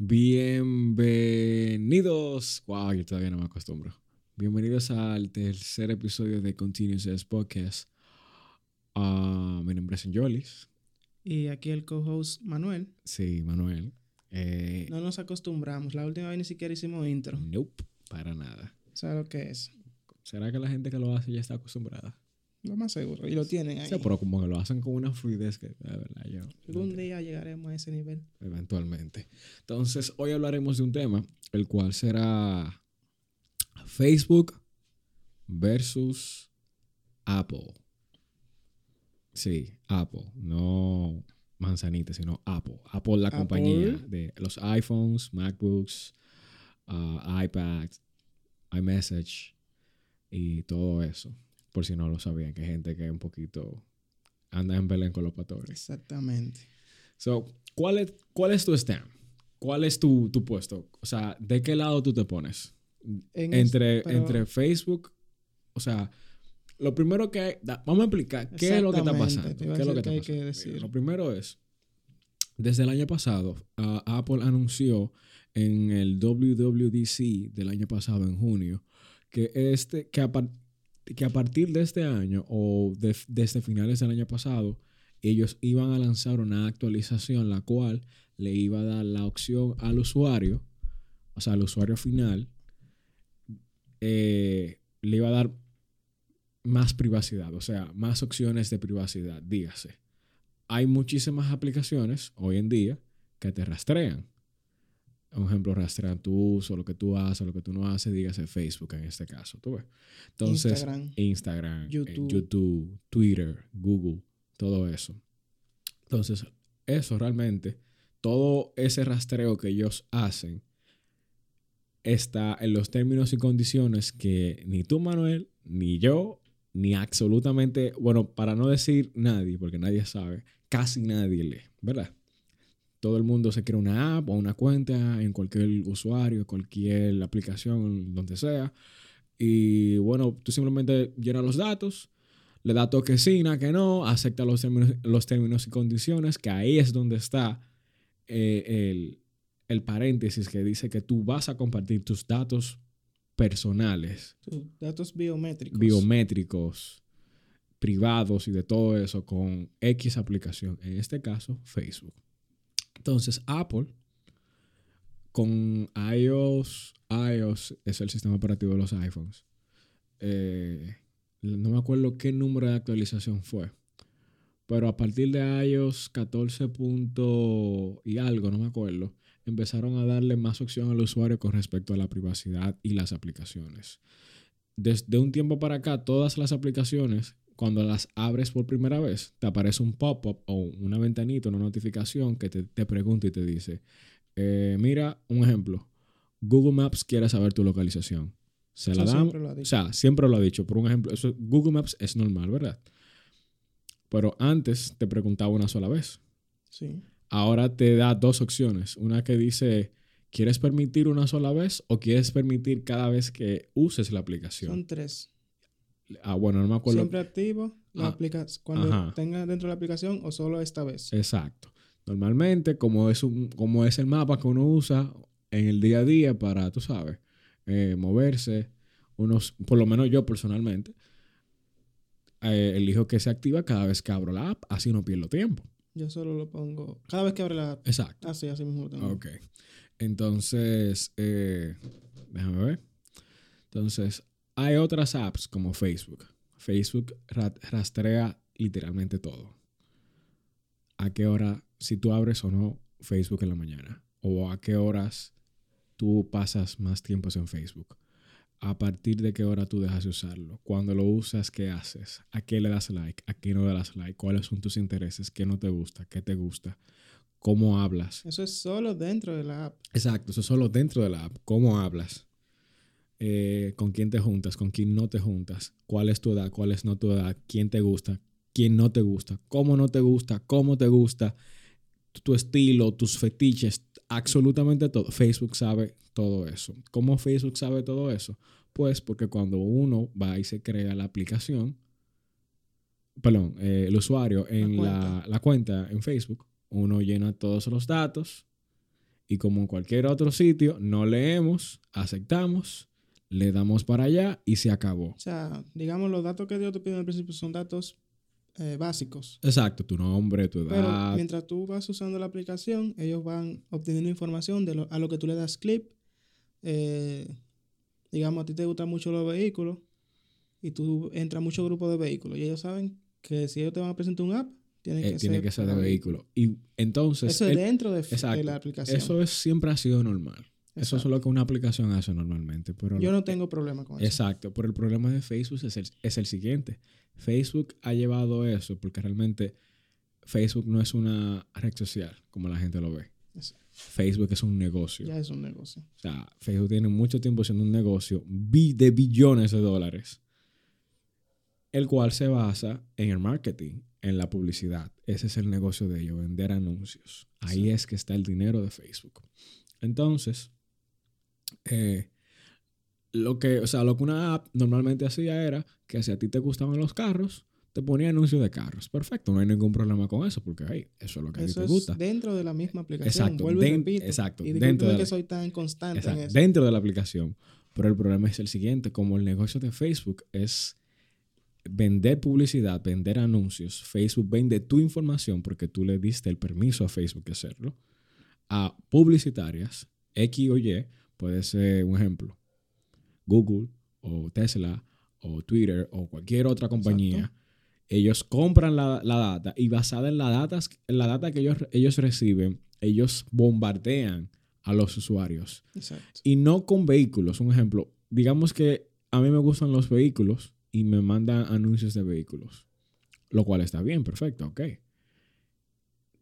Bienvenidos. Wow, yo todavía no me acostumbro. Bienvenidos al tercer episodio de Continuous Podcast. Uh, mi nombre es Jolis. Y aquí el co-host Manuel. Sí, Manuel. Eh, no nos acostumbramos. La última vez ni siquiera hicimos intro. Nope, para nada. ¿Sabes lo que es? ¿Será que la gente que lo hace ya está acostumbrada? Lo más seguro. Y lo tienen ahí. Sí, pero como que lo hacen con una fluidez que, de verdad, yo. Algún día llegaremos a ese nivel. Eventualmente. Entonces, hoy hablaremos de un tema, el cual será Facebook versus Apple. Sí, Apple. No manzanita, sino Apple. Apple, la compañía de los iPhones, MacBooks, uh, iPad, iMessage y todo eso. Por si no lo sabían, que hay gente que un poquito anda en Belén con los pastores. Exactamente. So, ¿cuál es, cuál es tu stand? ¿Cuál es tu, tu puesto? O sea, ¿de qué lado tú te pones? entre, entre Facebook, o sea, lo primero que hay, vamos a explicar qué es lo que está pasando. ¿Qué es lo que está pasando? Lo primero es, desde el año pasado, Apple anunció en el WWDC del año pasado, en junio, que, este, que, a, que a partir de este año o desde finales del año pasado, ellos iban a lanzar una actualización la cual le iba a dar la opción al usuario, o sea, al usuario final, eh, le iba a dar más privacidad, o sea, más opciones de privacidad, dígase. Hay muchísimas aplicaciones hoy en día que te rastrean. Un ejemplo, rastrean tu uso, lo que tú haces, lo que tú no haces, dígase Facebook en este caso. ¿tú ves? Entonces, Instagram, Instagram eh, YouTube. YouTube, Twitter, Google, todo eso. Entonces, eso realmente, todo ese rastreo que ellos hacen está en los términos y condiciones que ni tú, Manuel, ni yo, ni absolutamente, bueno, para no decir nadie, porque nadie sabe, casi nadie lee, ¿verdad? Todo el mundo se crea una app o una cuenta en cualquier usuario, cualquier aplicación, donde sea. Y bueno, tú simplemente llenas los datos, le das toquecina, que no, acepta los términos, los términos y condiciones, que ahí es donde está eh, el, el paréntesis que dice que tú vas a compartir tus datos personales. Tus datos biométricos. Biométricos, privados y de todo eso con X aplicación. En este caso, Facebook. Entonces, Apple, con iOS, iOS es el sistema operativo de los iPhones. Eh, no me acuerdo qué número de actualización fue. Pero a partir de iOS 14. y algo, no me acuerdo, empezaron a darle más opción al usuario con respecto a la privacidad y las aplicaciones. Desde un tiempo para acá, todas las aplicaciones, cuando las abres por primera vez, te aparece un pop-up o una ventanita, una notificación que te, pregunta y te dice, eh, mira, un ejemplo, Google Maps quiere saber tu localización. Se la dan. O sea, siempre lo ha dicho. Por un ejemplo, eso, Google Maps es normal, ¿verdad? Pero antes te preguntaba una sola vez. Sí ahora te da dos opciones. Una que dice, ¿quieres permitir una sola vez o quieres permitir cada vez que uses la aplicación? Son tres. Ah, bueno, no me acuerdo. Siempre activo la ah, cuando tenga dentro de la aplicación o solo esta vez. Exacto. Normalmente, como es, un, como es el mapa que uno usa en el día a día para, tú sabes, eh, moverse, unos, por lo menos yo personalmente, eh, elijo que se activa cada vez que abro la app, así no pierdo tiempo. Yo solo lo pongo cada vez que abre la app. Exacto. Así, así mismo lo tengo. Ok. Entonces, eh, déjame ver. Entonces, hay otras apps como Facebook. Facebook rastrea literalmente todo. A qué hora, si tú abres o no Facebook en la mañana. O a qué horas tú pasas más tiempo en Facebook a partir de qué hora tú dejas de usarlo. Cuando lo usas, ¿qué haces? ¿A qué le das like? ¿A qué no le das like? ¿Cuáles son tus intereses? ¿Qué no te gusta? ¿Qué te gusta? ¿Cómo hablas? Eso es solo dentro de la app. Exacto, eso es solo dentro de la app. ¿Cómo hablas? Eh, ¿Con quién te juntas? ¿Con quién no te juntas? ¿Cuál es tu edad? ¿Cuál es no tu edad? ¿Quién te gusta? ¿Quién no te gusta? ¿Cómo no te gusta? ¿Cómo te gusta? Tu estilo, tus fetiches, absolutamente todo. Facebook sabe todo eso. ¿Cómo Facebook sabe todo eso? Pues porque cuando uno va y se crea la aplicación, perdón, eh, el usuario en la cuenta. en Facebook, uno llena todos los datos Y como en cualquier otro sitio, no leemos, aceptamos, le damos para allá y se acabó. O sea, digamos, los datos que Dios te pide al principio son datos eh, básicos. Exacto, tu nombre, tu edad. Pero mientras tú vas usando la aplicación, ellos van obteniendo información de lo, a lo que tú le das clip. Eh, digamos, a ti te gustan mucho los vehículos y tú entras a muchos grupos de vehículos y ellos saben que si ellos te van a presentar un app, tiene eh, que, tiene ser, que ser de vehículo. Y entonces... Eso es dentro de, la aplicación. Eso es, siempre ha sido normal. Eso es lo que una aplicación hace normalmente. Pero Yo no tengo problema con eso. Exacto, pero el problema de Facebook es el, es el siguiente. Facebook ha llevado eso porque realmente Facebook no es una red social como la gente lo ve. Facebook es un negocio. Ya es un negocio. O sea, Facebook tiene mucho tiempo siendo un negocio de billones de dólares, el cual se basa en el marketing, en la publicidad. Ese es el negocio de ellos, vender anuncios. Ahí es que está el dinero de Facebook. Entonces, eh, lo que, o sea, lo que una app normalmente hacía era que si a ti te gustaban los carros, te ponía anuncios de carros. Perfecto, no hay ningún problema con eso, porque ahí, eso es lo que a ti te gusta. Dentro de la misma aplicación. Exacto, Vuelvo y repito. Exacto. Y dentro de que soy tan constante en eso. Dentro de la aplicación. Pero el problema es el siguiente: como el negocio de Facebook es vender publicidad, vender anuncios, Facebook vende tu información porque tú le diste el permiso a Facebook de hacerlo, a publicitarias, X o Y, puede ser un ejemplo, Google o Tesla o Twitter o cualquier otra compañía, ellos compran la, data y basada en la data, en la data que ellos, ellos reciben, ellos bombardean a los usuarios. Y no con vehículos. Un ejemplo, digamos que a mí me gustan los vehículos y me mandan anuncios de vehículos. Lo cual está bien, perfecto, ok.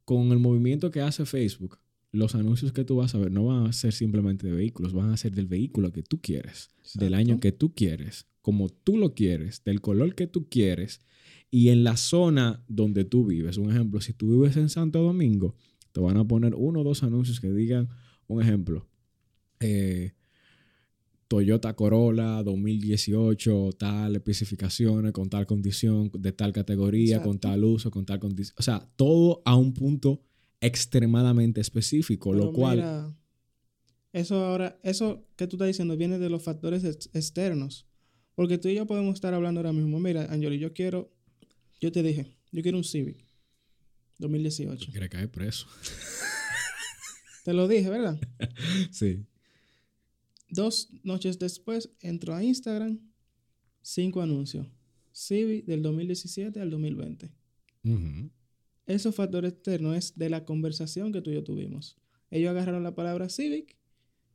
Con el movimiento que hace Facebook, los anuncios que tú vas a ver no van a ser simplemente de vehículos, van a ser del vehículo que tú quieres, del año que tú quieres, como tú lo quieres, del color que tú quieres y en la zona donde tú vives. Un ejemplo, si tú vives en Santo Domingo, te van a poner uno o dos anuncios que digan, un ejemplo, eh, Toyota Corolla 2018, tal especificaciones, con tal condición, de tal categoría, con tal uso, con tal condición. O sea, todo a un punto extremadamente específico, lo cual... eso ahora, eso que tú estás diciendo viene de los factores externos. Porque tú y yo podemos estar hablando ahora mismo. Mira, Angeli, yo quiero, yo te dije, yo quiero un Civic 2018. Quiere caer preso. te lo dije, ¿verdad? sí. Dos noches después entro a Instagram, cinco anuncios. Civic del 2017 al 2020. Esos factores externos es de la conversación que tú y yo tuvimos. Ellos agarraron la palabra Civic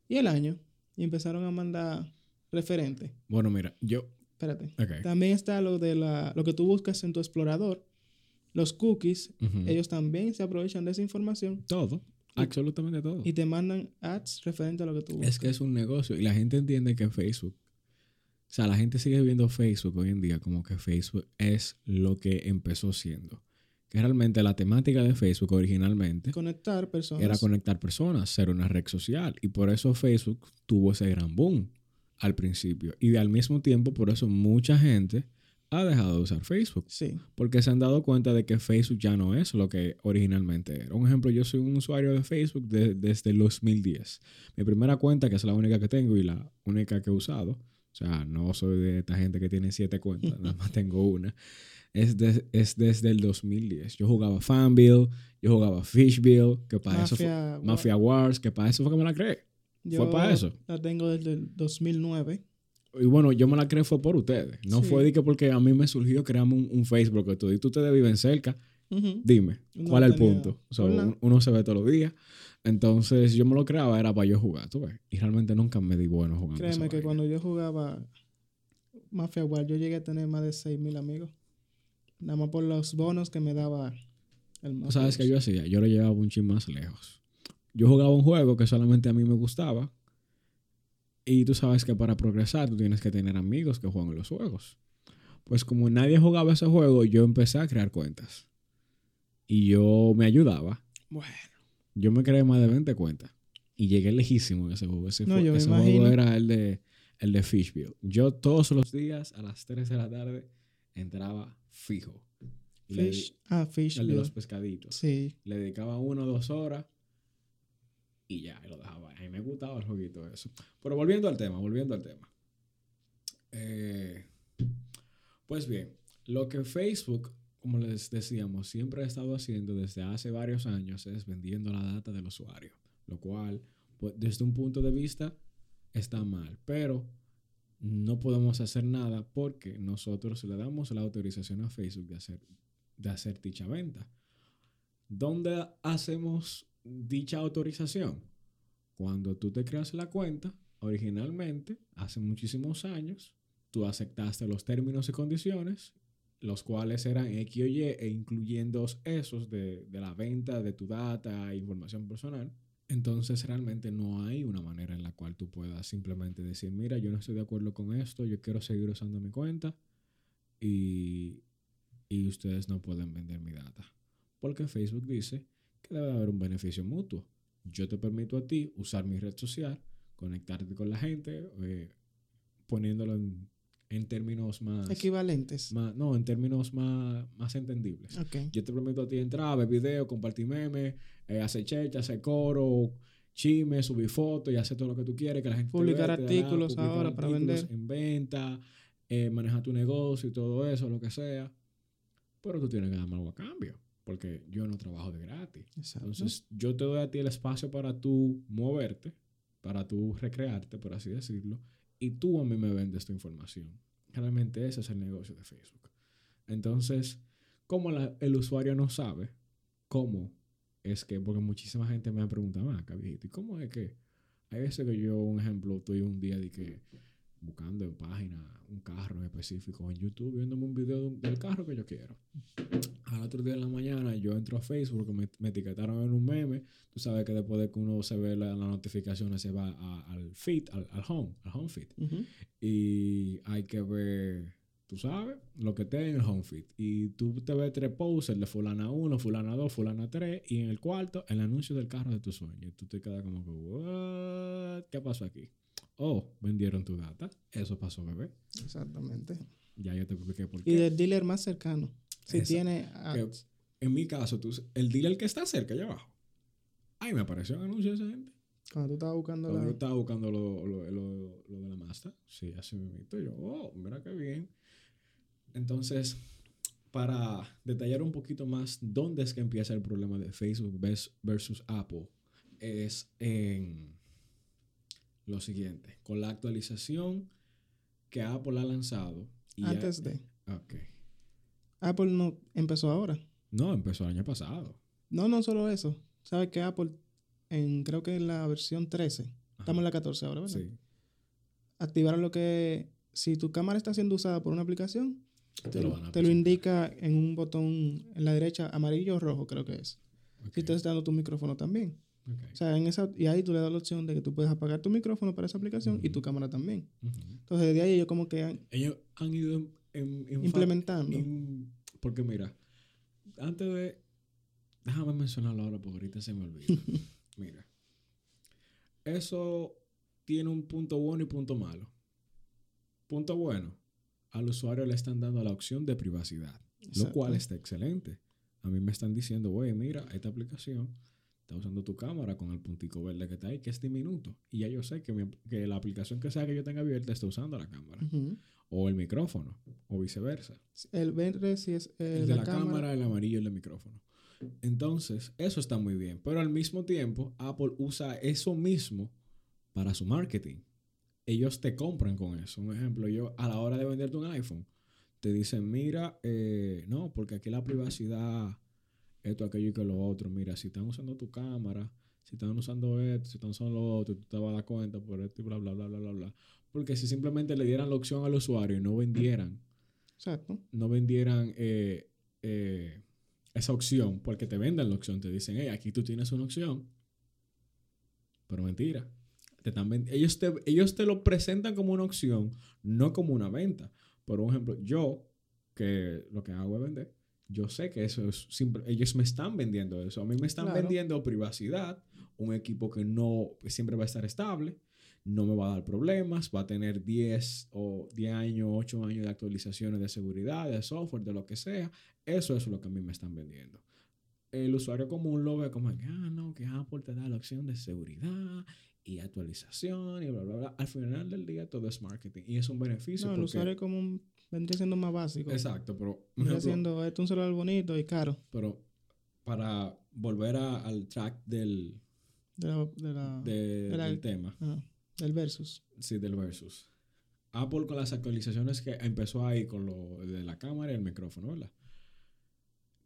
y el año y empezaron a mandar referente. Bueno, mira, yo... Espérate. También está lo de la, lo que tú buscas en tu explorador. Los cookies, ellos también se aprovechan de esa información. Todo. Absolutamente todo. Y te mandan ads referente a lo que tú buscas. Es que es un negocio y la gente entiende que Facebook, o sea, la gente sigue viendo Facebook hoy en día como que Facebook es lo que empezó siendo que realmente la temática de Facebook originalmente conectar personas. era conectar personas, ser una red social. Y por eso Facebook tuvo ese gran boom al principio. Y al mismo tiempo, por eso mucha gente ha dejado de usar Facebook. Sí. Porque se han dado cuenta de que Facebook ya no es lo que originalmente era. Un ejemplo, yo soy un usuario de Facebook desde el 2010. Mi primera cuenta, que es la única que tengo y la única que he usado, o sea, no soy de esta gente que tiene siete cuentas, nada más tengo una es, es desde el 2010. Yo jugaba Fanville, yo jugaba Fishville, que para eso fue Mafia Wars, que para eso fue que me la creé. fue para eso. La tengo desde el 2009. Y bueno, yo me la creé fue por ustedes. No fue de que porque a mí me surgió crearme un, Facebook que tú, y tú ustedes viven cerca. Dime, ¿cuál es el punto? uno se ve todos los días. Entonces yo me lo creaba, era para yo jugar, ¿tú ves? Y realmente nunca me di bueno jugando. Créeme que cuando yo jugaba Mafia Wars, yo llegué a tener más de 6.000 amigos. Nada más por los bonos que me daba el ¿Sabes qué yo hacía? Yo lo llevaba un ching más lejos. Yo jugaba un juego que solamente a mí me gustaba. Y tú sabes que para progresar tú tienes que tener amigos que juegan los juegos. Pues como nadie jugaba ese juego, yo empecé a crear cuentas. Y yo me ayudaba. Bueno. Yo me creé más de 20 cuentas. Y llegué lejísimo en ese juego. Ese, ese juego era el de, el de Fishville. Yo todos los días a las 3 de la tarde entraba fijo. Fish, ah, fish. El de los pescaditos. Sí. Le dedicaba una o dos horas Y ya, lo dejaba. A mí me gustaba el jueguito eso. Pero volviendo al tema, volviendo al tema. Eh, pues bien, lo que Facebook, como les decíamos, siempre ha estado haciendo desde hace varios años es vendiendo la data del usuario. Lo cual, pues, desde un punto de vista, está mal. Pero no podemos hacer nada porque nosotros le damos la autorización a Facebook de hacer, de hacer dicha venta. ¿Dónde hacemos dicha autorización? Cuando tú te creas la cuenta, originalmente, hace muchísimos años, tú aceptaste los términos y condiciones, los cuales eran X o Y, e incluyendo esos de, de la venta de tu data e información personal. Entonces realmente no hay una manera en la cual tú puedas simplemente decir, mira, yo no estoy de acuerdo con esto, yo quiero seguir usando mi cuenta y, y ustedes no pueden vender mi data. Porque Facebook dice que debe haber un beneficio mutuo. Yo te permito a ti usar mi red social, conectarte con la gente, eh, poniéndolo en en términos más... Equivalentes. no, en términos más, más entendibles. Yo te prometo a ti entrar, ver video, compartir memes, eh, hacer checha, hacer coro, chisme, subir fotos y hacer todo lo que tú quieres, que la gente Publicar artículos ahora para vender. En venta, eh, manejar tu negocio y todo eso, lo que sea. Pero tú tienes que darme algo a cambio, porque yo no trabajo de gratis. Entonces, yo te doy a ti el espacio para tú moverte, para tú recrearte, por así decirlo, y tú a mí me vendes tu información. Realmente ese es el negocio de Facebook. Entonces, como el usuario no sabe cómo es que, porque muchísima gente me ha preguntado, ah, viejito, ¿y cómo es que hay veces que yo, un ejemplo, estoy un día de que buscando en página un carro en específico en YouTube, viéndome un video del carro que yo quiero. Al otro día de la mañana yo entro a Facebook, me, me etiquetaron en un meme. Tú sabes que después de que uno se ve las notificaciones, se va al feed, al, home, al home feed. Y hay que ver, tú sabes, lo que te en el home feed. Y tú te ves tres posts, el de fulana 1, fulana 2, fulana 3, y en el cuarto, el anuncio del carro de tu sueño. Y tú te quedas como que, ¿qué pasó aquí? Oh, vendieron tu data. Eso pasó, bebé. Exactamente. Ya yo te expliqué por qué. Y del dealer más cercano. Si tiene En mi caso, tú, el dealer que está cerca, allá abajo. Ahí me apareció un anuncio de esa gente. Cuando tú estabas buscando Cuando yo estaba buscando lo, lo, lo, lo de la Mazda. Sí, así me invito. Yo, oh, mira qué bien. Entonces, para detallar un poquito más dónde es que empieza el problema de Facebook versus Apple, es en lo siguiente, con la actualización que Apple ha lanzado. Antes de. Ok. Apple no empezó ahora. No, empezó el año pasado. No, no solo eso. Sabes que Apple, en creo que en la versión 13, estamos en la 14 ahora, ¿verdad? Sí. Activaron lo que, si tu cámara está siendo usada por una aplicación, te, lo, indica en un botón en la derecha, amarillo o rojo, creo que es. Si estás dando tu micrófono también. O sea, en esa, y ahí tú le das la opción de que tú puedes apagar tu micrófono para esa aplicación y tu cámara también. Entonces, desde ahí ellos como que han... Ellos han ido implementando. porque mira, antes de... Déjame mencionarlo ahora porque ahorita se me olvida. mira. Eso tiene un punto bueno y punto malo. Punto bueno. Al usuario le están dando la opción de privacidad. Lo cual está excelente. A mí me están diciendo, güey, mira, esta aplicación está usando tu cámara con el puntico verde que está ahí, que es diminuto. Y ya yo sé que, que la aplicación que sea que yo tenga abierta está usando la cámara. O el micrófono, o viceversa. El verde si es el, de la, cámara, el amarillo el del micrófono. Entonces, eso está muy bien. Pero al mismo tiempo, Apple usa eso mismo para su marketing. Ellos te compran con eso. Un ejemplo, yo a la hora de venderte un iPhone, te dicen, mira, eh, no, porque aquí la privacidad esto, aquello y que lo otro. Mira, si están usando tu cámara, si están usando esto, si están usando lo otro, tú te vas a dar cuenta por esto y bla, bla, bla, bla, bla, bla. Porque si simplemente le dieran la opción al usuario y no vendieran, Exacto. no vendieran eh, eh, esa opción, porque te venden la opción, te dicen, hey, aquí tú tienes una opción, pero mentira. Te están ellos, te, ellos te lo presentan como una opción, no como una venta. Por ejemplo, yo, que lo que hago es vender, yo sé que eso es simple, ellos me están vendiendo eso. A mí me están vendiendo privacidad, un equipo que no siempre va a estar estable, no me va a dar problemas, va a tener 10 o 10 años, 8 años de actualizaciones de seguridad, de software, de lo que sea. Eso es lo que a mí me están vendiendo. el usuario común lo ve como que, ah, no, que Apple te da la opción de seguridad y actualización y bla, bla, bla. Al final del día todo es marketing y es un beneficio. No, el usuario común vendría siendo más básico. Exacto, pero... Vendría siendo esto un celular bonito y caro. Pero para volver al track del... De la, del tema. del versus. Sí, del versus. Apple con las actualizaciones que empezó ahí con lo de la cámara y el micrófono, ¿verdad?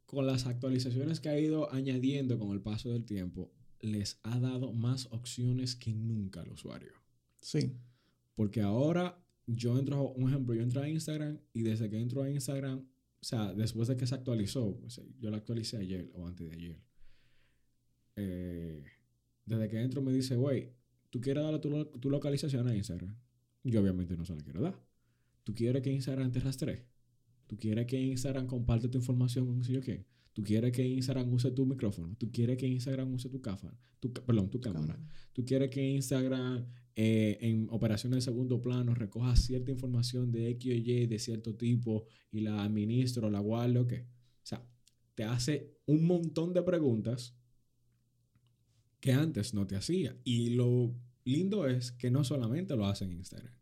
Con las actualizaciones que ha ido añadiendo con el paso del tiempo, les ha dado más opciones que nunca al usuario. Sí. Porque ahora yo entro, un ejemplo, yo entro a Instagram y desde que entro a Instagram, o sea, después de que se actualizó, yo lo actualicé ayer o antes de ayer. Eh, desde que entro me dice, güey, ¿tú quieres darle tu, tu localización a Instagram? Yo obviamente no se la quiero dar. ¿Tú quieres que Instagram te rastree? ¿Tú quieres que Instagram comparte tu información con yo qué? ¿Tú quieres que Instagram use tu micrófono? ¿Tú quieres que Instagram use tu cámara? Tu, perdón, tu cámara. ¿Tú quieres que Instagram eh, en operaciones de segundo plano recoja cierta información de X o Y de cierto tipo y la administro, la guarde o qué? O sea, te hace un montón de preguntas que antes no te hacía. Y lo lindo es que no solamente lo hacen en Instagram,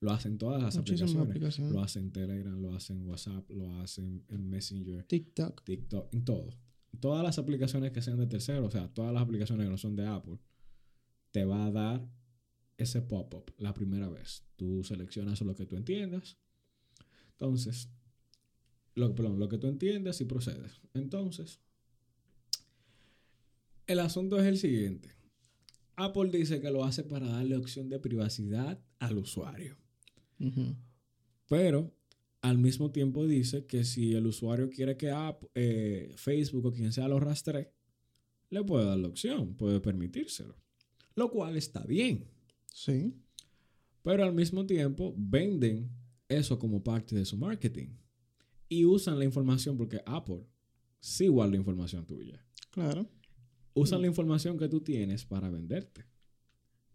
lo hacen todas las aplicaciones. Lo hacen en Telegram, lo hacen en WhatsApp, lo hacen en Messenger, TikTok, TikTok, en todo. Todas las aplicaciones que sean de tercero, o sea, todas las aplicaciones que no son de Apple, te va a dar ese pop-up la primera vez. Tú seleccionas lo que tú entiendas. Entonces, lo, perdón, lo que tú entiendas y procedes. Entonces, el asunto es el siguiente. Apple dice que lo hace para darle opción de privacidad al usuario. Pero al mismo tiempo dice que si el usuario quiere que eh, Facebook o quien sea lo rastree, le puede dar la opción, puede permitírselo. Lo cual está bien. Sí. Pero al mismo tiempo venden eso como parte de su marketing. Y usan la información porque Apple sí guarda la información tuya. Claro usan la información que tú tienes para venderte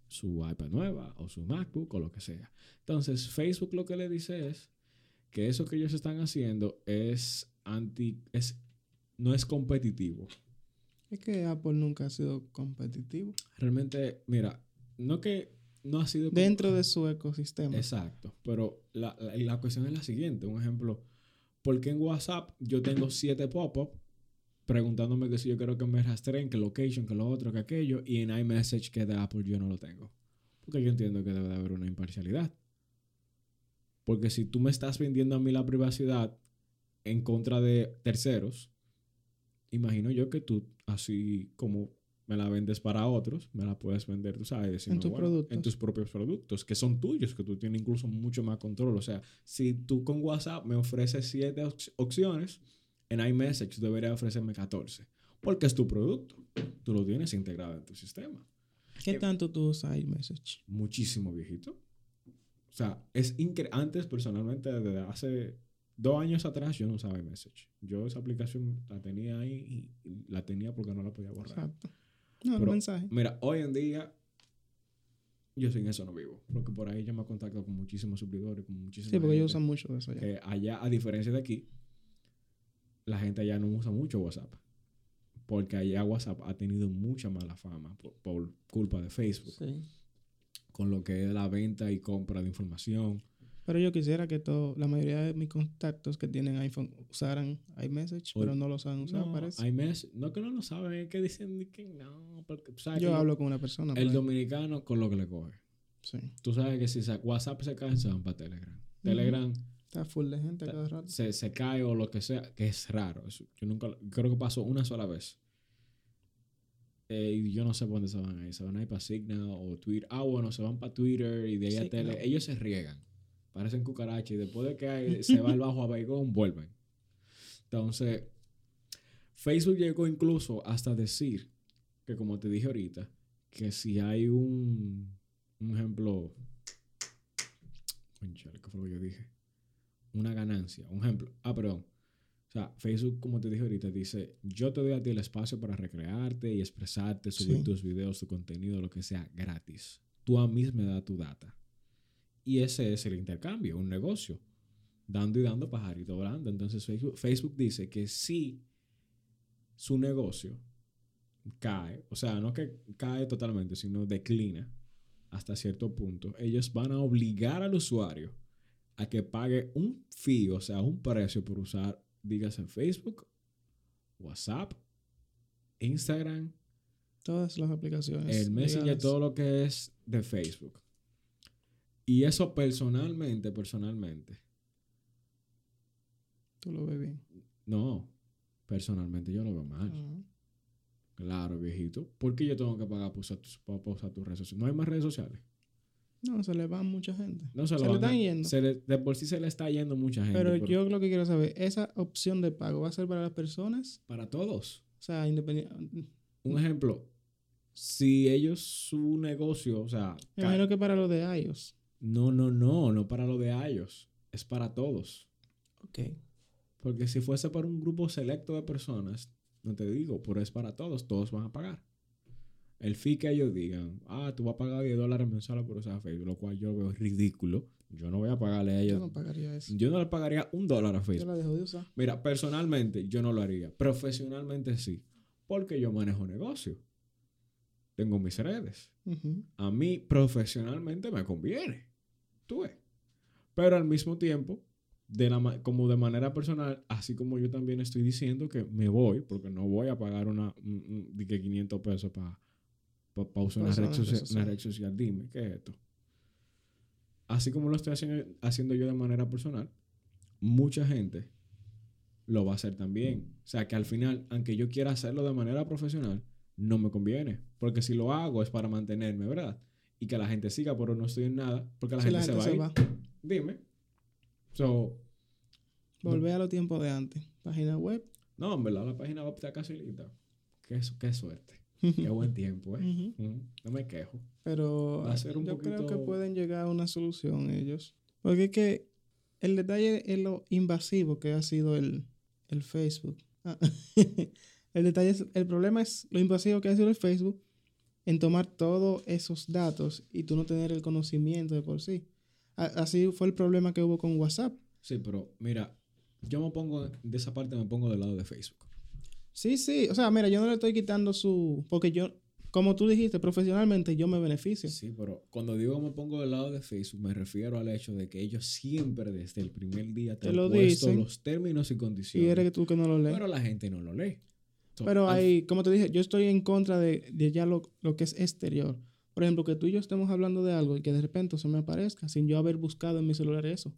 su iPad nueva o su MacBook o lo que sea. Entonces, Facebook lo que le dice es que eso que ellos están haciendo es anti es no es competitivo. Es que Apple nunca ha sido competitivo. Realmente, mira, no que no ha sido dentro de su ecosistema. Exacto, pero la, la, cuestión es la siguiente, un ejemplo, porque en WhatsApp yo tengo siete pop-up preguntándome que si yo quiero que me rastreen, que location, que lo otro, que aquello, y en iMessage que de Apple yo no lo tengo. Porque yo entiendo que debe de haber una imparcialidad. Porque si tú me estás vendiendo a mí la privacidad en contra de terceros, imagino yo que tú, así como me la vendes para otros, me la puedes vender, tú sabes, en, en tus propios productos, que son tuyos, que tú tienes incluso mucho más control. O sea, si tú con WhatsApp me ofreces siete opciones, en iMessage debería ofrecerme 14. Porque es tu producto. Tú lo tienes integrado en tu sistema. ¿Qué eh, tanto tú usas iMessage? Muchísimo, viejito. O sea, es increíble. Antes, personalmente, desde hace dos años atrás, yo no usaba iMessage. Yo esa aplicación la tenía ahí y la tenía porque no la podía borrar. Exacto. No, Pero, mensaje. Mira, hoy en día yo sin eso no vivo. Porque por ahí yo me contacto con muchísimos suplidores, con muchísimos. Sí, porque ellos usan mucho de eso allá. allá, a diferencia de aquí, la gente allá no usa mucho WhatsApp. Porque allá WhatsApp ha tenido mucha mala fama por, culpa de Facebook. Con lo que es la venta y compra de información. Pero yo quisiera que todo, la mayoría de mis contactos que tienen iPhone usaran iMessage, pero no lo saben usar, no, parece. iMessage, no que no lo saben, es que dicen que no. Porque, yo hablo con una persona. El dominicano con lo que le coge. Sí. Tú sabes que si WhatsApp se cae, se van para Telegram. Telegram Está full de gente cada rato. Se, se, cae o lo que sea, que es raro. yo nunca, creo que pasó una sola vez. Eh, y yo no sé por dónde se van ahí. Se van ahí para Signal o Twitter. Ah, bueno, se van para Twitter y de ahí a tele. Ellos se riegan. Parecen cucarachas y después de que se va el bajo a Baigón, vuelven. Entonces, Facebook llegó incluso hasta decir que, como te dije ahorita, que si hay un, un ejemplo. ¿Qué fue lo que yo dije? una ganancia. Un ejemplo. Ah, perdón. O sea, Facebook, como te dije ahorita, dice, yo te doy a ti el espacio para recrearte y expresarte, subir tus videos, tu contenido, lo que sea, gratis. Tú a mí me das tu data. Y ese es el intercambio, un negocio. Dando y dando, pajarito volando. Entonces Facebook, Facebook dice que si su negocio cae, o sea, no que cae totalmente, sino declina hasta cierto punto, ellos van a obligar al usuario a que pague un fee, o sea, un precio por usar, dígase Facebook, WhatsApp, Instagram, todas las aplicaciones. El Messenger, todo lo que es de Facebook. Y eso personalmente, personalmente. ¿Tú lo ves bien? No, personalmente yo lo veo mal. Ah. Claro, viejito. ¿Por qué yo tengo que pagar por usar, tus, redes sociales? ¿No hay más redes sociales? No, se le va mucha gente. No se, le, están yendo. de por sí se le está yendo mucha gente. Pero, yo lo que quiero saber, ¿esa opción de pago va a ser para las personas? Para todos. O sea, independiente. Un ejemplo, si ellos su negocio, o sea... Me imagino que para lo de iOS. No, no, no, no para lo de iOS. Es para todos. Ok. Porque si fuese para un grupo selecto de personas, no te digo, pero es para todos, todos van a pagar. El fee que ellos digan, ah, tú vas a pagar 10 dólares mensuales por usar Facebook, lo cual yo veo ridículo. Yo no voy a pagarle a ellos. Yo no pagaría eso. Yo no le pagaría un dólar a Facebook. Yo la dejo de usar. Mira, personalmente yo no lo haría. Profesionalmente sí. Porque yo manejo negocio. Tengo mis redes. A mí profesionalmente me conviene. Tú ves. Pero al mismo tiempo, de la, como de manera personal, así como yo también estoy diciendo que me voy, porque no voy a pagar una, de que 500 pesos para pa, usar una red, social, una red social. Dime, ¿qué es esto? Así como lo estoy haciendo, haciendo yo de manera personal, mucha gente lo va a hacer también. O sea, que al final, aunque yo quiera hacerlo de manera profesional, no me conviene. Porque si lo hago es para mantenerme, ¿verdad? Y que la gente siga, pero no estoy en nada, porque la, gente, se, va, Dime. So, Volver a los tiempos de antes. Página web. No, en verdad, la página web está casi lista. Qué, qué suerte. qué buen tiempo, ¿eh? No me quejo. Pero yo creo que pueden llegar a una solución ellos. Porque es que el detalle es lo invasivo que ha sido el, el Facebook. Ah, el detalle es, el problema es lo invasivo que ha sido el Facebook en tomar todos esos datos y tú no tener el conocimiento de por sí. Así fue el problema que hubo con WhatsApp. Sí, pero mira, yo me pongo, de esa parte me pongo del lado de Facebook. Sí, sí, o sea, mira, yo no le estoy quitando su, porque yo, como tú dijiste, profesionalmente yo me beneficio. Sí, pero cuando digo me pongo del lado de Facebook, me refiero al hecho de que ellos siempre desde el primer día te, han puesto los términos y condiciones. Y eres tú que no lo lees. Pero la gente no lo lee. Pero hay, como te dije, yo estoy en contra de, de ya lo, lo, que es exterior. Por ejemplo, que tú y yo estemos hablando de algo y que de repente se me aparezca sin yo haber buscado en mi celular eso.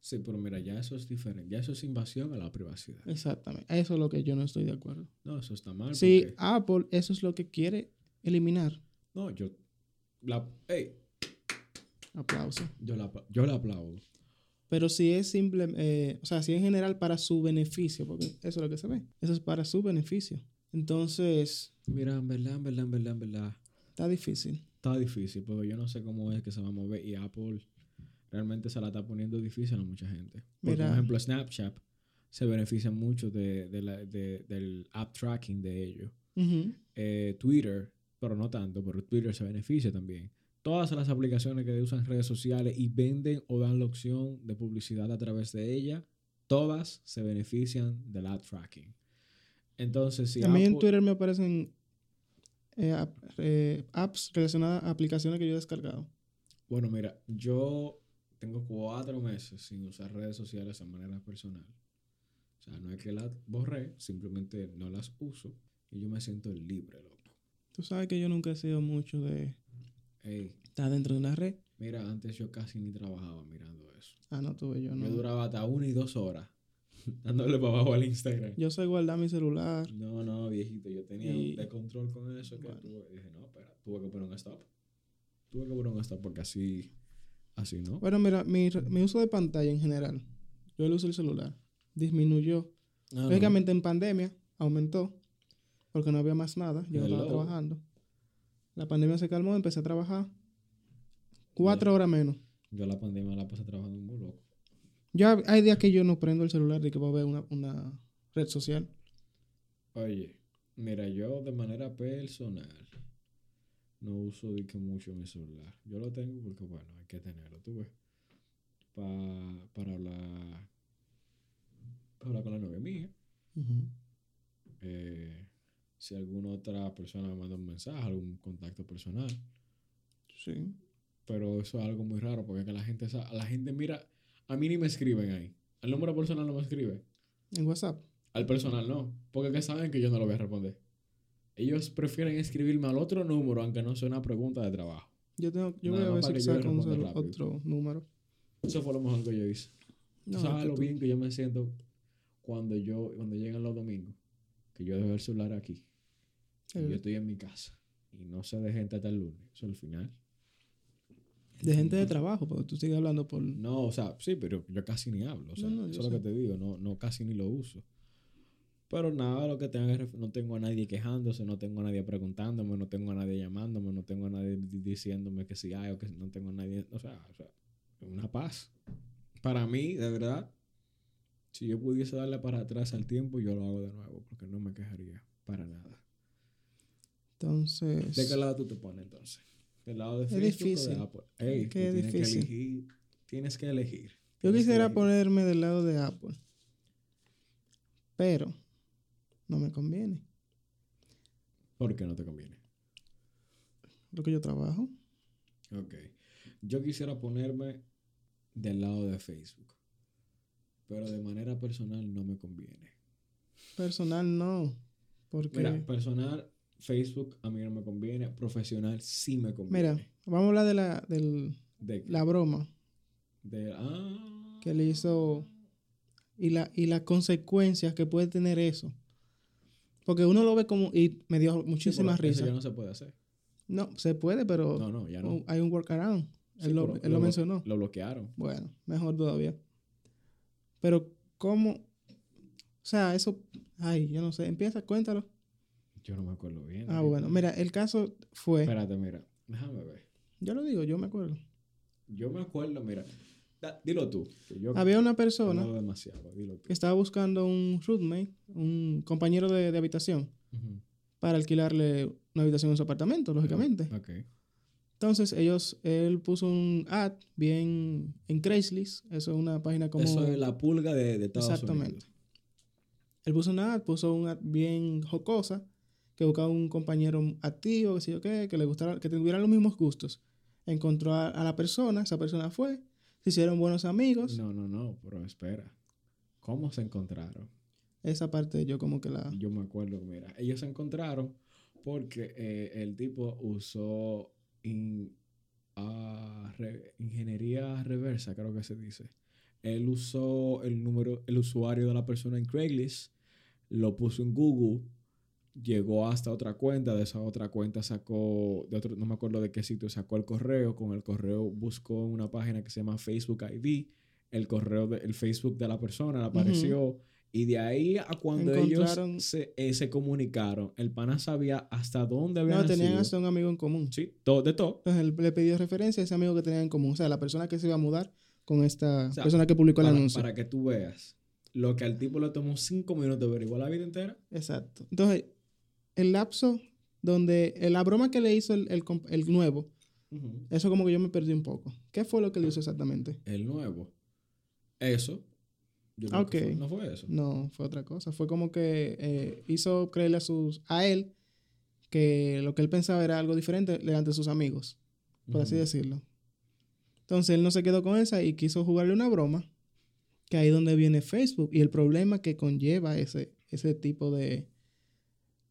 Sí, pero mira, ya eso es diferente. Ya eso es invasión a la privacidad. Exactamente. Eso es lo que yo no estoy de acuerdo. No, eso está mal. Sí, Apple, eso es lo que quiere eliminar. No, yo. La, hey. Aplauso. Yo la, yo la aplaudo. Pero si es simple, eh, o sea, si en general para su beneficio, porque eso es lo que se ve. Eso es para su beneficio. Entonces. Mira, en verdad, en verdad, en verdad, en verdad. Está difícil. Está difícil, porque yo no sé cómo es que se va a mover. Y Apple realmente se la está poniendo difícil a mucha gente. por ejemplo, Snapchat se beneficia mucho de, del app tracking de ellos. Eh, Twitter, pero no tanto, pero Twitter se beneficia también. Todas las aplicaciones que usan redes sociales y venden o dan la opción de publicidad a través de ella, todas se benefician del app tracking. Entonces, si a mí en Twitter me aparecen eh, eh, apps relacionadas a aplicaciones que yo he descargado. Bueno, mira, yo tengo cuatro meses sin usar redes sociales de manera personal. O sea, no es que las borré, simplemente no las uso y yo me siento libre, loco. Tú sabes que yo nunca he sido mucho de estar dentro de una red. Mira, antes yo casi ni trabajaba mirando eso. Ah, no tuve yo, no. Yo duraba hasta una y dos horas dándole para abajo al Instagram. Yo sé guardar mi celular. No, no, viejito, yo tenía de control con eso que tuve, dije, no, espera, tuve que poner un stop. Tuve que poner un stop porque así Así, ¿no? Bueno, mira, mi, mi uso de pantalla en general, yo el uso del celular, disminuyó. Ah, Lógicamente en pandemia aumentó, porque no había más nada, yo estaba trabajando. La pandemia se calmó, empecé a trabajar cuatro horas menos. Yo la pandemia la pasé trabajando muy loco. Yo hay días que yo no prendo el celular y que voy a ver una, una red social. Oye, mira, yo de manera personal no uso de que mucho mi celular. Yo lo tengo porque, bueno, hay que tenerlo, tú ves. para hablar. Para hablar con la novia mía. eh, si alguna otra persona me manda un mensaje, algún contacto personal. Sí. Pero eso es algo muy raro porque que la gente, la gente mira, a mí ni me escriben ahí. Al número personal no me escribe. ¿En WhatsApp? Al personal no, porque que saben que yo no lo voy a responder. Ellos prefieren escribirme al otro número aunque no sea una pregunta de trabajo. Yo, tengo, yo voy a ver si saco otro número. Eso fue lo mejor que yo hice. ¿Sabes lo bien que yo me siento cuando yo cuando llegan los domingos? Que yo dejo el celular aquí. Y yo estoy en mi casa. Y no sé de gente hasta el lunes. Eso es el final. De gente de trabajo, porque tú sigues hablando por... No, o sea, sí, pero yo casi ni hablo. O sea, eso es lo que te digo. No, no casi ni lo uso. Pero nada, lo que tenga no tengo a nadie quejándose, no tengo a nadie preguntándome, no tengo a nadie llamándome, no tengo a nadie diciéndome que sí hay o que no tengo a nadie, o sea, o sea, una paz. Para mí, de verdad, si yo pudiese darle para atrás al tiempo, yo lo hago de nuevo, porque no me quejaría para nada. Entonces. ¿De qué lado tú te pones entonces? ¿Del lado de Facebook difícil. o de Apple? Ey, ¿Qué tienes difícil? que elegir. Tienes que elegir. Yo quisiera ponerme del lado de Apple. Pero no me conviene. ¿Por qué no te conviene? Lo que yo trabajo. Ok. Yo quisiera ponerme del lado de Facebook. Pero de manera personal no me conviene. Personal no. Porque... Mira, personal, Facebook a mí no me conviene. Profesional sí me conviene. Mira, vamos a hablar de la, del, la broma. De, ah, que le hizo. Y, la, y las consecuencias que puede tener eso. Porque uno lo ve como. Y me dio muchísimas risas. Eso ya no se puede hacer. No, se puede, pero. No, no, ya no. Hay un workaround. él, lo, él lo, mencionó. Lo bloquearon. Bueno, mejor todavía. Pero, ¿cómo? O sea, eso. Ay, yo no sé. Empieza, cuéntalo. Yo no me acuerdo bien. Ah, bueno. Mira, el caso fue. Espérate, mira. Déjame ver. Yo lo digo, yo me acuerdo. Yo me acuerdo, mira. dilo tú. Había una persona que estaba buscando un roommate, un compañero de, habitación, para alquilarle una habitación en su apartamento, lógicamente. Okay. Entonces, ellos, él puso un ad bien en Craigslist. Eso es una página como. Eso es la pulga de, de Estados Exactamente. Él puso un ad, puso un ad bien jocosa que buscaba un compañero activo, que sé yo qué, que le gustara, que tuvieran los mismos gustos. Encontró a, la persona, esa persona fue, se hicieron buenos amigos. No, no, no, pero espera. ¿Cómo se encontraron? Esa parte yo como que la... Yo me acuerdo, mira, ellos se encontraron porque eh, el tipo usó ingeniería reversa, creo que se dice. Él usó el número, el usuario de la persona en Craigslist, lo puso en Google llegó hasta otra cuenta, de esa otra cuenta sacó, de otro, no me acuerdo de qué sitio, sacó el correo, con el correo buscó una página que se llama Facebook ID, el correo, del Facebook de la persona apareció, y de ahí a cuando ellos se, eh, se, comunicaron, el pana sabía hasta dónde había No, tenían hasta un amigo en común. Sí, todo, de todo. Entonces él le pidió referencia a ese amigo que tenían en común, o sea, la persona que se iba a mudar con esta persona que publicó el anuncio. Para que tú veas lo que al tipo le tomó cinco minutos de averiguar la vida entera. Exacto. Entonces, el lapso donde la broma que le hizo el, el, nuevo, eso como que yo me perdí un poco. ¿Qué fue lo que le hizo exactamente? El nuevo. Eso. Yo no fue eso. No, fue otra cosa. Fue como que eh, hizo creerle a, sus, a él que lo que él pensaba era algo diferente delante de sus amigos, por así decirlo. Entonces él no se quedó con esa y quiso jugarle una broma, que ahí donde viene Facebook y el problema que conlleva ese, ese tipo de,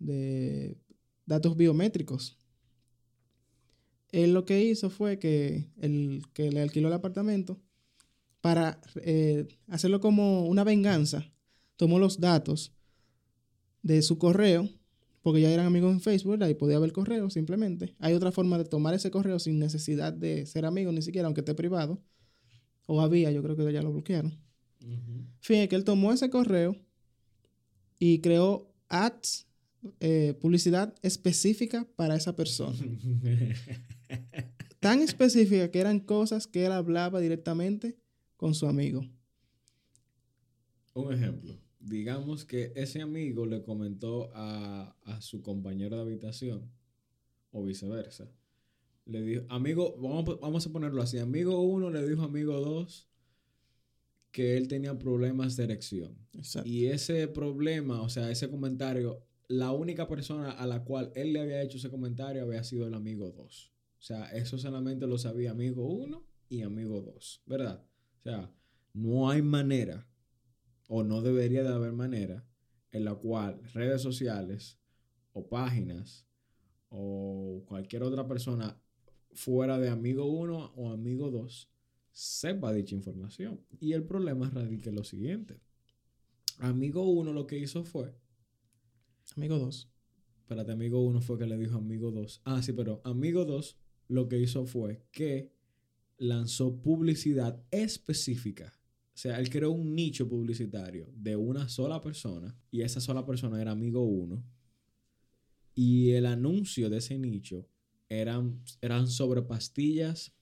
de datos biométricos. Él lo que hizo fue que el que le alquiló el apartamento, para eh, hacerlo como una venganza, tomó los datos de su correo, porque ya eran amigos en Facebook, ahí podía ver el correo simplemente. Hay otra forma de tomar ese correo sin necesidad de ser amigos, ni siquiera, aunque esté privado. O había, yo creo que ya lo bloquearon. Fin, que él tomó ese correo y creó ads eh, publicidad específica para esa persona. Tan específica que eran cosas que él hablaba directamente con su amigo. Un ejemplo. Digamos que ese amigo le comentó a, su compañero de habitación o viceversa. Le dijo, amigo, vamos, vamos a ponerlo así, amigo uno le dijo amigo dos que él tenía problemas de erección. Y ese problema, o sea, ese comentario la única persona a la cual él le había hecho ese comentario había sido el amigo 2. O sea, eso solamente lo sabía amigo 1 y amigo 2, ¿verdad? O sea, no hay manera, o no debería de haber manera, en la cual redes sociales o páginas o cualquier otra persona fuera de amigo 1 o amigo 2 sepa dicha información. Y el problema radica en lo siguiente. Amigo 1 lo que hizo fue... Amigo 2. Espérate, amigo 1 fue que le dijo amigo 2. Ah, sí, pero amigo 2 lo que hizo fue que lanzó publicidad específica. O sea, él creó un nicho publicitario de una sola persona y esa sola persona era amigo 1. Y el anuncio de ese nicho eran, eran sobre pastillas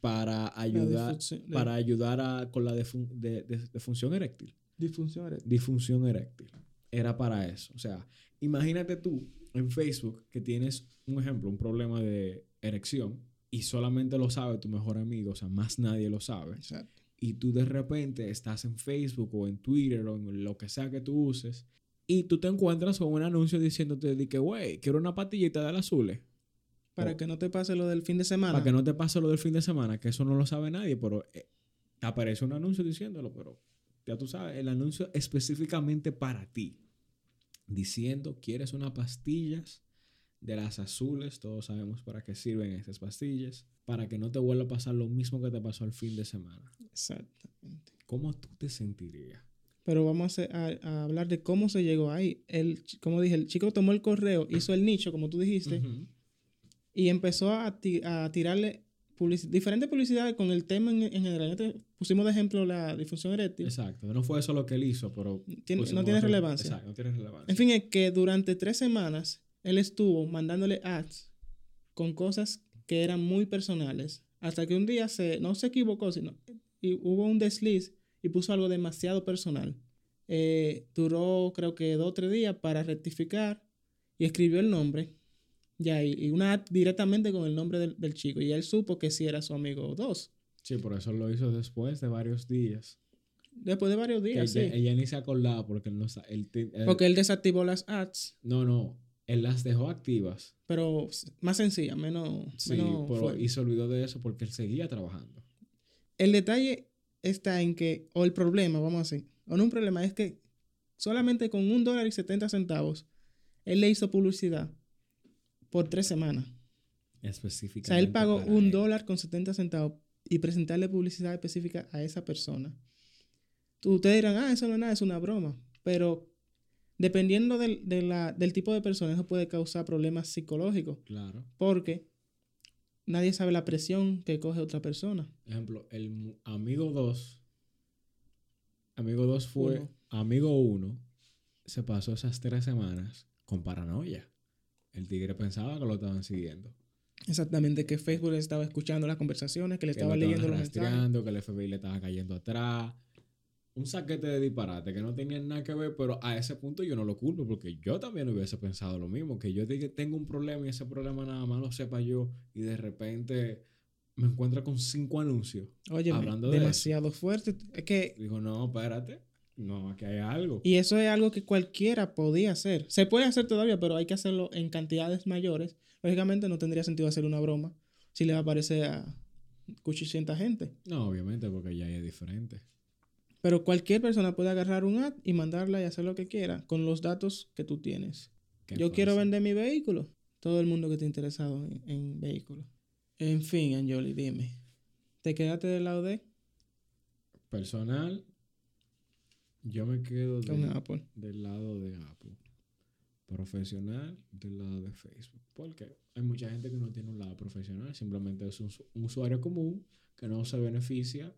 para ayudar, para ayudar a, con la defunción eréctil. Disfunción eréctil. Disfunción eréctil. Era para eso. O sea, imagínate tú en Facebook que tienes un ejemplo, un problema de erección y solamente lo sabe tu mejor amigo, o sea, más nadie lo sabe. Exacto. Y tú de repente estás en Facebook o en Twitter o en lo que sea que tú uses y tú te encuentras con un anuncio diciéndote de que, güey, quiero una patillita de azules. Para que no te pase lo del fin de semana. Para que no te pase lo del fin de semana, que eso no lo sabe nadie, pero eh, aparece un anuncio diciéndolo, pero ya tú sabes, el anuncio específicamente para ti, diciendo, ¿quieres unas pastillas de las azules? Todos sabemos para qué sirven esas pastillas, para que no te vuelva a pasar lo mismo que te pasó el fin de semana. Exactamente. ¿Cómo tú te sentirías? Pero vamos a, hablar de cómo se llegó ahí. El, como dije, el chico tomó el correo, hizo el nicho, como tú dijiste, y empezó a, tirarle diferentes publicidades con el tema en, general. pusimos de ejemplo la difusión eréctil. Exacto. No fue eso lo que él hizo, pero... no tiene relevancia. Exacto, no tiene relevancia. En fin, es que durante tres semanas él estuvo mandándole ads con cosas que eran muy personales. Hasta que un día se, no se equivocó, sino y hubo un desliz y puso algo demasiado personal. Eh, duró creo que dos o tres días para rectificar y escribió el nombre. Ya, y, una directamente con el nombre del, chico. Y él supo que sí era su amigo dos. Sí, por eso lo hizo después de varios días. Después de varios días, sí. Ella, ni se acordaba porque él no Porque él desactivó las ads. No, no. Él las dejó activas. Pero más sencilla, menos. Sí, pero, y se olvidó de eso porque él seguía trabajando. El detalle está en que, o el problema, vamos a decir, o no un problema, es que solamente con un dólar y 70 centavos, él le hizo publicidad por tres semanas. Específicamente. O sea, él pagó un dólar con 70 centavos y presentarle publicidad específica a esa persona. Ustedes dirán, ah, eso no es nada, es una broma. Pero dependiendo del, del tipo de persona, eso puede causar problemas psicológicos. Claro. Porque nadie sabe la presión que coge otra persona. Ejemplo, el amigo 2, amigo 2 fue, amigo 1, se pasó esas tres semanas con paranoia. El tigre pensaba que lo estaban siguiendo. Exactamente, que Facebook estaba escuchando las conversaciones, que le estaba leyendo los mensajes. Que el FBI le estaba cayendo atrás, un saquete de disparate que no tenían nada que ver, pero a ese punto yo no lo culpo porque yo también hubiese pensado lo mismo, que yo tengo un problema y ese problema nada más lo sepa yo y de repente me encuentro con cinco anuncios. Oye, hablando demasiado fuerte. Es que... Digo, no, espérate. No, aquí hay algo. Y eso es algo que cualquiera podía hacer. Se puede hacer todavía, pero hay que hacerlo en cantidades mayores. Lógicamente no tendría sentido hacer una broma si le aparece a 800 gente. No, obviamente, porque ya es diferente. Pero cualquier persona puede agarrar un ad y mandarla y hacer lo que quiera con los datos que tú tienes. Yo quiero vender mi vehículo. Todo el mundo que esté interesado en, vehículos. En fin, Anjoli, dime. ¿Te quedaste del lado de? Personal, yo me quedo del lado de Apple. Profesional, del lado de Facebook. Porque hay mucha gente que no tiene un lado profesional, simplemente es un usuario común que no se beneficia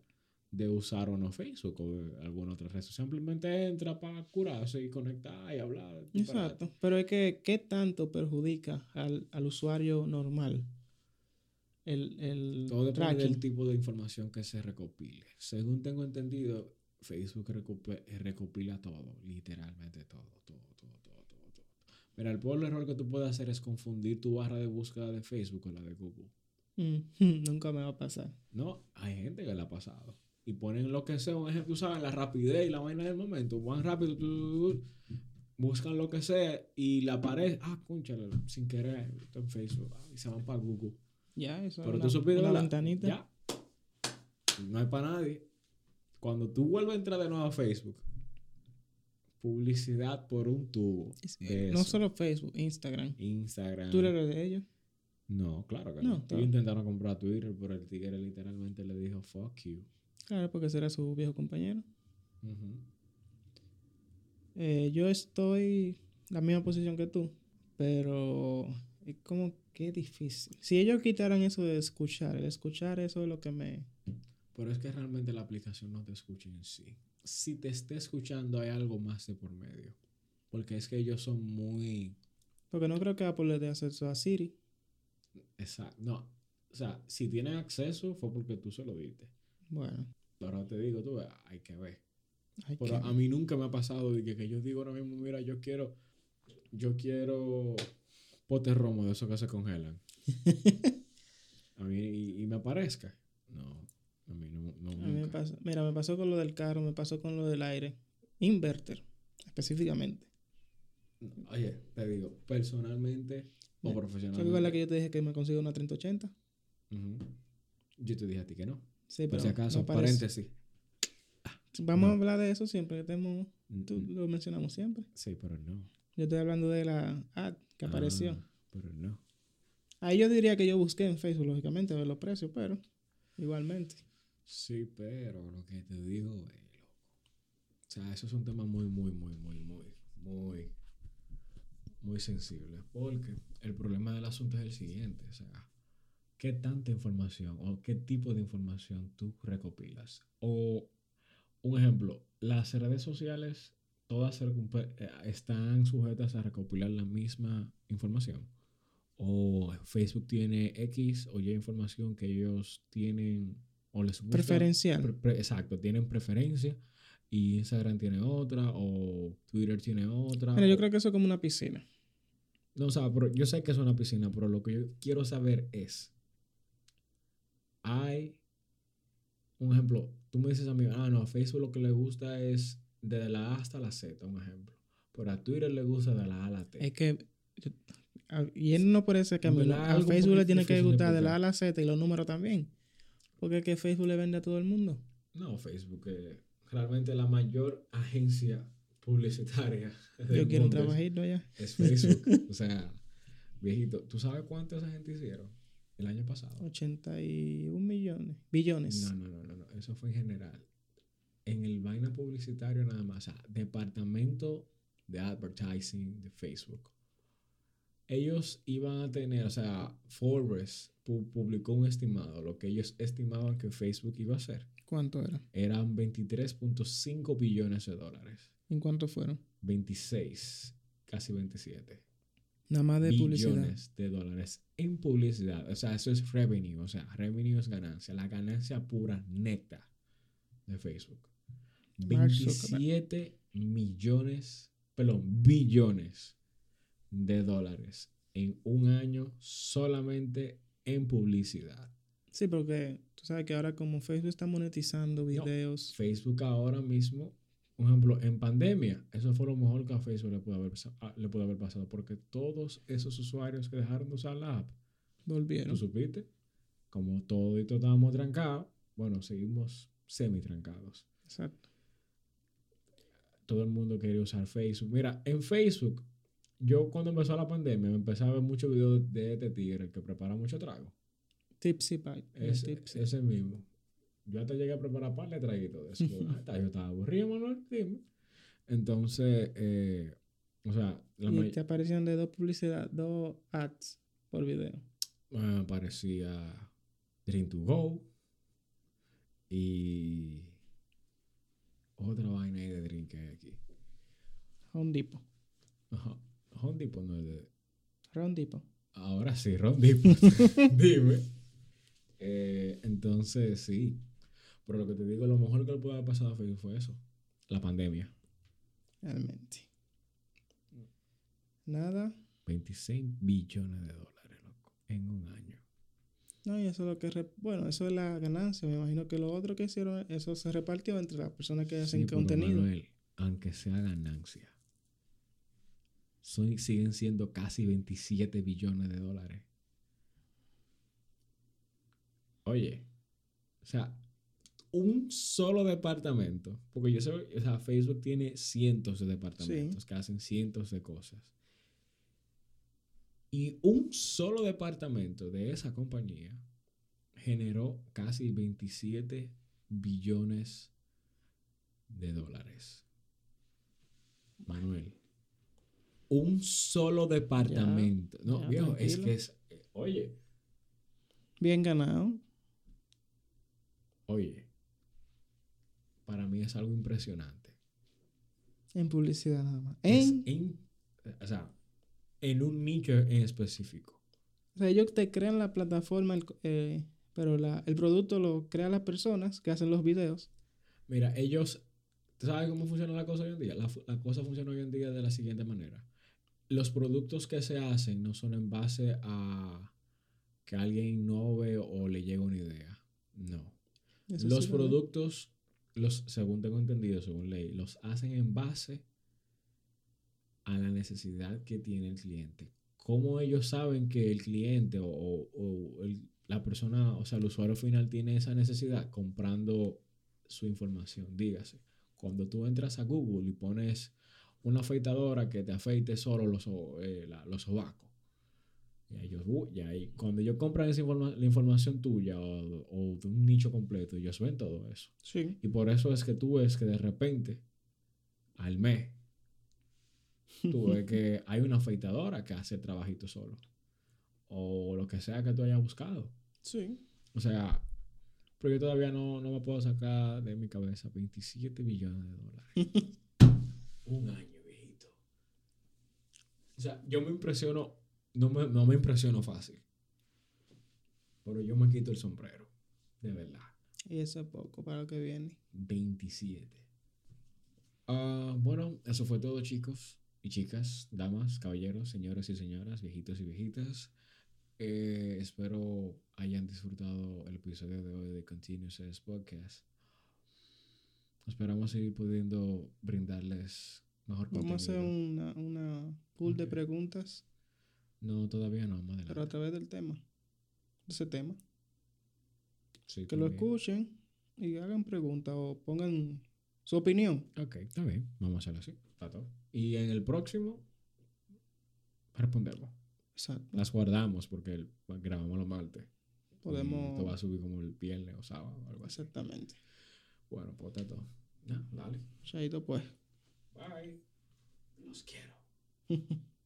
de usar o no Facebook o alguna otra red. Simplemente entra para curarse y conectar y hablar. Exacto. Pero es que, ¿qué tanto perjudica al, usuario normal? El, el todo depende del tipo de información que se recopile. Según tengo entendido, Facebook recopila, todo, literalmente todo, todo, todo, todo, todo, Mira, el peor error que tú puedes hacer es confundir tu barra de búsqueda de Facebook con la de Google. Mm, nunca me va a pasar. No, hay gente que le ha pasado y ponen lo que sea, un ejemplo, sabes, la rapidez y la vaina del momento, van rápido, buscan lo que sea y la pared, ah, cónchale, sin querer, está en Facebook, ah, y se van para Google. Ya, eso Pero es tú una, supiste una la- ventanita. Ya. No hay para nadie. Cuando tú vuelves a entrar de nuevo a Facebook, publicidad por un tubo. No solo Facebook, Instagram. Instagram. ¿Tú eres de ellos? No, claro que No, no. Intentaron comprar Twitter, pero el tigre literalmente le dijo, fuck you. Claro, porque será su viejo compañero. Eh, yo estoy en la misma posición que tú, pero es como que difícil. Si ellos quitaran eso de escuchar, el escuchar eso es lo que me... Pero es que realmente la aplicación no te escucha en sí. Si te esté escuchando, hay algo más de por medio. Porque es que ellos son muy. Porque no creo que Apple le dé acceso a Siri. Exacto. No. O sea, si tienen acceso, fue porque tú se lo diste. Bueno, Ahora te digo, tú, hay que ver. hay Pero que- a mí nunca me ha pasado de que, que yo digo ahora mismo, mira, yo quiero. Yo quiero. Potes romo de esos que se congelan. a mí, y, y me aparezca. No. A mí no. no A mí me pasó, mira, me pasó con lo del carro, me pasó con lo del aire. Inverter, específicamente. Oye, te digo, personalmente o profesionalmente. ¿Sabes la que yo te dije que me consigo una 3080? Ujú. Yo te dije a ti que no. Sí, Por pero si acaso, no paréntesis. Vamos No. a hablar de eso siempre que estemos... Tú Mm, lo mencionamos siempre. Sí, pero no. Yo estoy hablando de la ad que apareció. Ah, pero no. Ahí yo diría que yo busqué en Facebook, lógicamente, a ver los precios, pero igualmente. Sí, pero lo que te digo es, loco. O sea, eso es un tema muy, muy, muy, muy, muy, muy, muy sensible. Porque el problema del asunto es el siguiente. O sea, ¿qué tanta información o qué tipo de información tú recopilas? O, un ejemplo, las redes sociales todas eh, están sujetas a recopilar la misma información. O Facebook tiene X o Y información que ellos tienen o les gusta. Preferencial. Pre- pre- exacto, tienen preferencia. Y Instagram tiene otra, o Twitter tiene otra. Mira, yo o- creo que eso es como una piscina. No, o sea, pero yo sé que es una piscina, pero lo que yo quiero saber es. Hay. Un ejemplo, tú me dices a mí, ah, no, a Facebook lo que le gusta es de la A hasta la Z, un ejemplo. Pero a Twitter le gusta de la A a la T. Es que... yo- Y él no camino. verdad, A Facebook le tiene que gustar de la. A a la Z y los números también. Porque que Facebook le vende a todo el mundo. No, Facebook es realmente la mayor agencia publicitaria. Yo quiero un trabajito allá. Es Facebook. o sea, viejito, ¿tú sabes cuánto esa gente hicieron el año pasado? 81 millones. Billones. No, no, no, no, no. Eso fue en general. En el vaina publicitario nada más. O sea, departamento de advertising de Facebook. Ellos iban a tener, o sea, Forbes pu- publicó un estimado, lo que ellos estimaban que Facebook iba a hacer. ¿Cuánto era? Eran 23.5 billones de dólares. ¿En cuánto fueron? 26, casi 27 Nada más de publicidad. billones de dólares en publicidad. O sea, eso es revenue. O sea, revenue es ganancia. La ganancia pura neta de Facebook. Mark Zuckerberg. 27 millones, perdón, billones de dólares en un año solamente en publicidad. Sí, porque tú sabes que ahora como Facebook está monetizando videos. Facebook ahora mismo, por ejemplo, en pandemia, eso fue lo mejor que a Facebook le pudo haber, pasa- a- le pudo haber pasado, porque todos esos usuarios que dejaron de usar la app, volvieron. ¿tú supiste? Como todo y todo estábamos trancados, bueno, seguimos semi trancados. Exacto. Todo el mundo quería usar Facebook. Mira, en Facebook, yo cuando empezó la pandemia, me empecé a ver muchos videos de este tigre que prepara mucho trago. Tipsy Pie. el Ese, Tipsy. ese mismo. Yo hasta llegué a preparar par de traguitos de eso. Ah, Yo estaba aburrido, Manuel. Dime. Entonces, eh, o sea, la y te aparecían de dos publicidad, dos ads por video. me aparecía Dream to Go y otra vaina ahí de Dream que hay aquí. Home Depot. Ajá. Home Depot no es de... Round Depot. Ahora sí, Ron Depot. Dime. Eh, entonces, sí. Pero lo que te digo, lo mejor que le pudo haber pasado a Facebook fue eso. La pandemia. Realmente. Nada. 26 billones de dólares, loco, en un año. No, y eso es lo que... re- Bueno, eso es la ganancia. Me imagino que lo otro que hicieron, eso se repartió entre las personas que hacen Sí, pero, contenido. Manuel, aunque sea ganancia, son, siguen siendo casi 27 billones de dólares. Oye, o sea, un solo departamento, porque yo sé, o sea, Facebook tiene cientos de departamentos que hacen cientos de cosas. Y un solo departamento de esa compañía generó casi 27 billones de dólares. Manuel. Un solo departamento. no, viejo, es que es. Oye. Bien ganado. Oye. Para mí es algo impresionante. En publicidad nada más. En, o sea, en un nicho en específico. O sea, ellos te crean la plataforma, eh, pero el producto lo crean las personas que hacen los videos. Mira, ellos ¿Tú sabes cómo funciona la cosa hoy en día? La, cosa funciona hoy en día de la siguiente manera. Los productos que se hacen no son en base a que alguien innove o le llegue una idea. No. los productos, los, según tengo entendido, según ley, los hacen en base a la necesidad que tiene el cliente. ¿Cómo ellos saben que el cliente o, la persona, o sea, el usuario final tiene esa necesidad? Comprando su información, dígase. Cuando tú entras a Google y pones una afeitadora que te afeite solo los, eh, los sobacos. Y ellos, y ahí, cuando ellos compran esa la información tuya o, de un nicho completo, ellos ven todo eso. Sí. Y por eso es que tú ves que de repente, al mes, tú ves que hay una afeitadora que hace trabajito solo. O lo que sea que tú hayas buscado. Sí. O sea, pero yo todavía no, me puedo sacar de mi cabeza 27 millones de dólares. Un año, viejito. O sea, yo me impresiono, no me, no me impresiono fácil. Pero yo me quito el sombrero, de verdad. Y eso es poco para lo que viene. 27. Ah, bueno, eso fue todo, chicos y chicas, damas, caballeros, señores y señoras, viejitos y viejitas. Eh, espero hayan disfrutado el episodio de hoy de Continuous Podcast. Esperamos seguir pudiendo brindarles mejor contenido. Vamos a hacer una, una pool de preguntas. No, todavía no, más Pero a través del tema. De ese tema. que lo escuchen y hagan preguntas o pongan su opinión. Ok, está bien. Vamos a hacerlo así. Está todo. Y en el próximo respondemos. Las guardamos porque grabamos los martes. Podemos. Esto va a subir como el viernes o sábado o algo así. Exactamente. Bueno, pues está todo. Ya, dale. Chaito, pues. Bye. Los quiero.